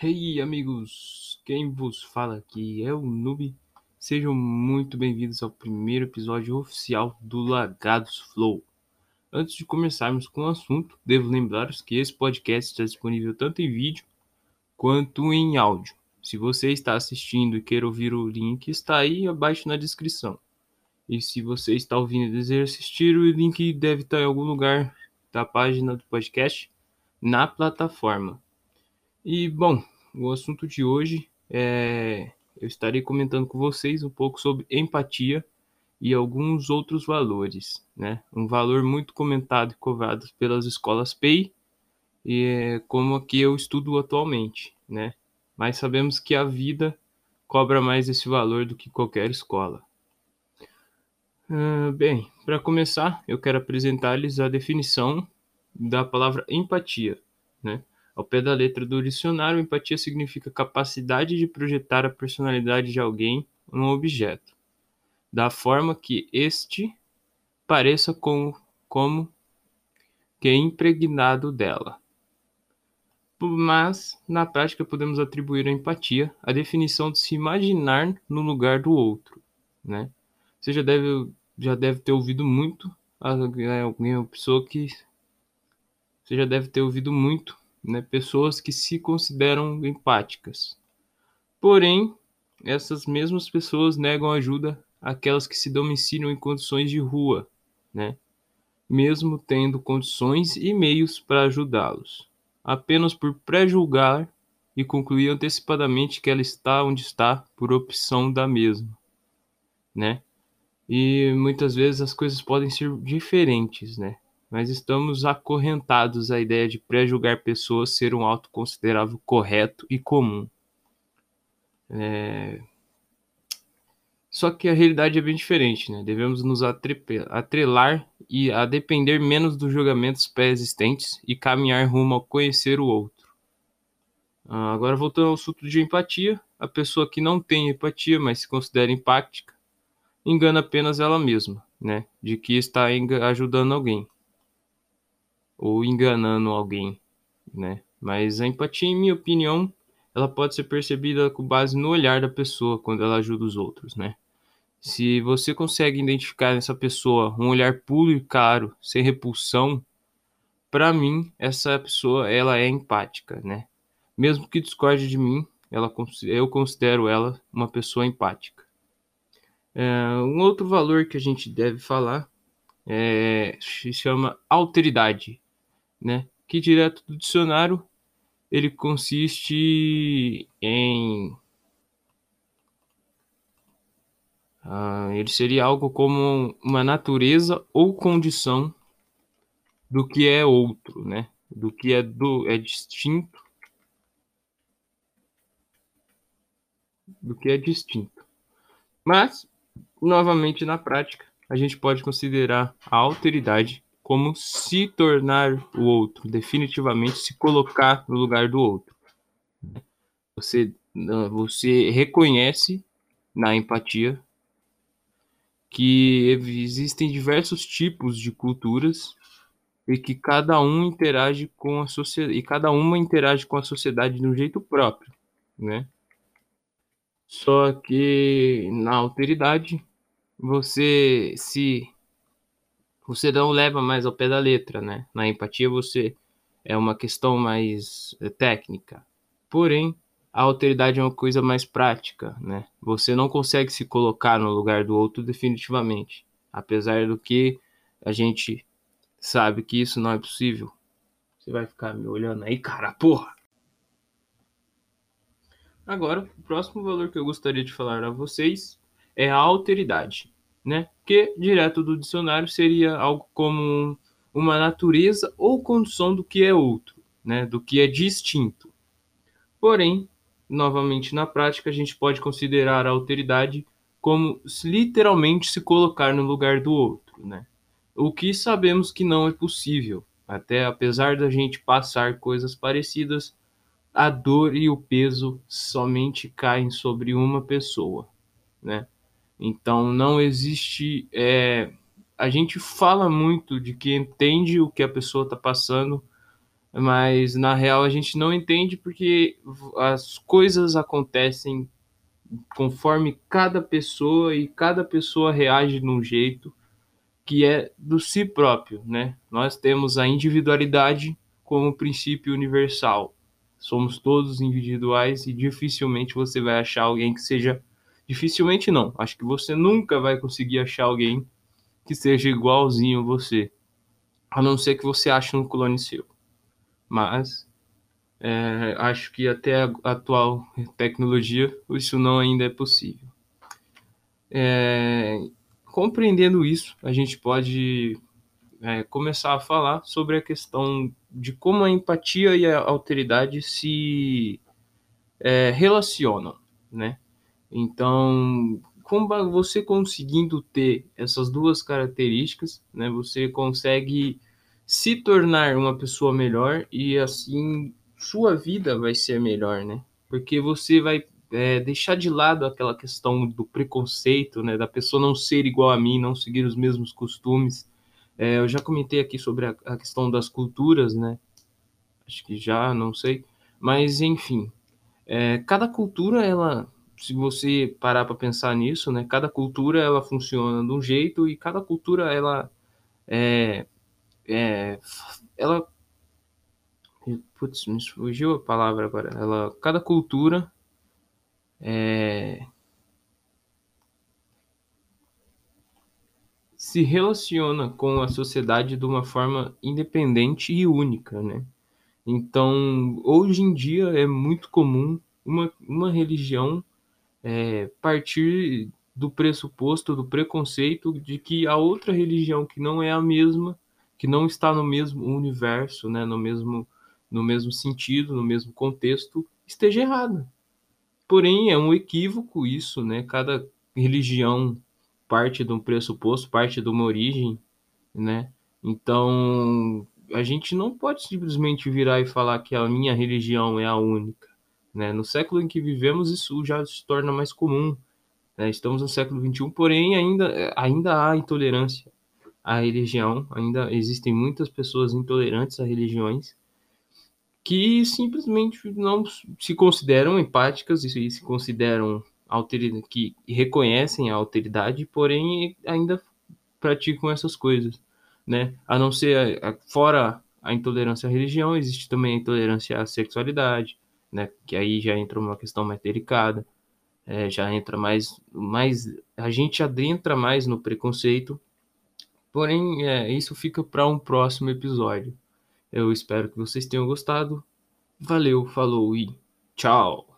Hey amigos, quem vos fala aqui é o Noob. Sejam muito bem-vindos ao primeiro episódio oficial do Lagados Flow. Antes de começarmos com o assunto, devo lembrar-vos que esse podcast está disponível tanto em vídeo quanto em áudio. Se você está assistindo e quer ouvir o link, está aí abaixo na descrição. E se você está ouvindo e deseja assistir, o link deve estar em algum lugar da página do podcast na plataforma. E bom, o assunto de hoje é eu estarei comentando com vocês um pouco sobre empatia e alguns outros valores, né? Um valor muito comentado e cobrado pelas escolas PEI e é como a que eu estudo atualmente, né? Mas sabemos que a vida cobra mais esse valor do que qualquer escola. Uh, bem, para começar, eu quero apresentar-lhes a definição da palavra empatia, né? Ao pé da letra do dicionário, empatia significa capacidade de projetar a personalidade de alguém num objeto, da forma que este pareça com, como que é impregnado dela. Mas, na prática, podemos atribuir à empatia a definição de se imaginar no lugar do outro. Né? Você já deve, já deve ter ouvido muito alguma pessoa que você já deve ter ouvido muito né, pessoas que se consideram empáticas. Porém, essas mesmas pessoas negam ajuda àquelas que se domiciliam em condições de rua, né, mesmo tendo condições e meios para ajudá-los, apenas por pré-julgar e concluir antecipadamente que ela está onde está por opção da mesma, né? E muitas vezes as coisas podem ser diferentes, né? Mas estamos acorrentados à ideia de pré-julgar pessoas ser um auto considerável correto e comum. É... Só que a realidade é bem diferente, né? Devemos nos atrelar e a depender menos dos julgamentos pré-existentes e caminhar rumo ao conhecer o outro. Ah, agora voltando ao assunto de empatia, a pessoa que não tem empatia, mas se considera empática, engana apenas ela mesma, né? De que está ajudando alguém ou enganando alguém, né? Mas a empatia, em minha opinião, ela pode ser percebida com base no olhar da pessoa quando ela ajuda os outros, né? Se você consegue identificar nessa pessoa um olhar puro e claro, sem repulsão, para mim essa pessoa ela é empática, né? Mesmo que discorde de mim, ela, eu considero ela uma pessoa empática. É, um outro valor que a gente deve falar é, se chama alteridade né? Que direto do dicionário ele consiste em uh, ele seria algo como uma natureza ou condição do que é outro, né? Do que é do é distinto do que é distinto. Mas novamente na prática a gente pode considerar a alteridade como se tornar o outro, definitivamente se colocar no lugar do outro. Você, você reconhece na empatia que existem diversos tipos de culturas e que cada um interage com a sociedade e cada uma interage com a sociedade de um jeito próprio, né? Só que na alteridade você se você não leva mais ao pé da letra, né? Na empatia você é uma questão mais eh, técnica. Porém, a alteridade é uma coisa mais prática, né? Você não consegue se colocar no lugar do outro definitivamente, apesar do que a gente sabe que isso não é possível. Você vai ficar me olhando aí, cara, porra. Agora, o próximo valor que eu gostaria de falar a vocês é a alteridade né? Que direto do dicionário seria algo como uma natureza ou condição do que é outro, né? Do que é distinto. Porém, novamente na prática, a gente pode considerar a alteridade como literalmente se colocar no lugar do outro, né? O que sabemos que não é possível. Até apesar da gente passar coisas parecidas, a dor e o peso somente caem sobre uma pessoa, né? Então não existe. É, a gente fala muito de que entende o que a pessoa está passando, mas na real a gente não entende porque as coisas acontecem conforme cada pessoa e cada pessoa reage de um jeito que é do si próprio, né? Nós temos a individualidade como princípio universal. Somos todos individuais e dificilmente você vai achar alguém que seja dificilmente não. Acho que você nunca vai conseguir achar alguém que seja igualzinho você, a não ser que você ache um clone seu. Mas é, acho que até a atual tecnologia isso não ainda é possível. É, compreendendo isso, a gente pode é, começar a falar sobre a questão de como a empatia e a alteridade se é, relacionam, né? Então, como você conseguindo ter essas duas características, né, você consegue se tornar uma pessoa melhor e assim sua vida vai ser melhor, né? Porque você vai é, deixar de lado aquela questão do preconceito, né, da pessoa não ser igual a mim, não seguir os mesmos costumes. É, eu já comentei aqui sobre a, a, questão das culturas, né? Acho que já, não sei. Mas, enfim, é, cada cultura, ela, se você parar para pensar nisso, né? Cada cultura, ela funciona de um jeito e cada cultura, ela é, é ela putz, me fugiu a palavra agora. Ela, cada cultura é, se relaciona com a sociedade de uma forma independente e única, né? Então, hoje em dia é muito comum uma, uma religião é, partir do pressuposto, do preconceito de que a outra religião que não é a mesma, que não está no mesmo universo, né, no mesmo no mesmo sentido, no mesmo contexto, esteja errada. Porém, é um equívoco isso, né? Cada religião parte de um pressuposto, parte de uma origem, né? Então, a gente não pode simplesmente virar e falar que a minha religião é a única, né? No século em que vivemos, isso já se torna mais comum. Né? Estamos no século XXI, porém ainda, ainda há intolerância à religião, ainda existem muitas pessoas intolerantes a religiões, que simplesmente não se consideram empáticas e se consideram que reconhecem a alteridade, porém ainda praticam essas coisas, né? A não ser a, fora a intolerância à religião, existe também a intolerância à sexualidade, né? Que aí já entra uma questão mais delicada, é, já entra mais, mais a gente adentra mais no preconceito. Porém, é, isso fica para um próximo episódio. Eu espero que vocês tenham gostado. Valeu, falou e tchau!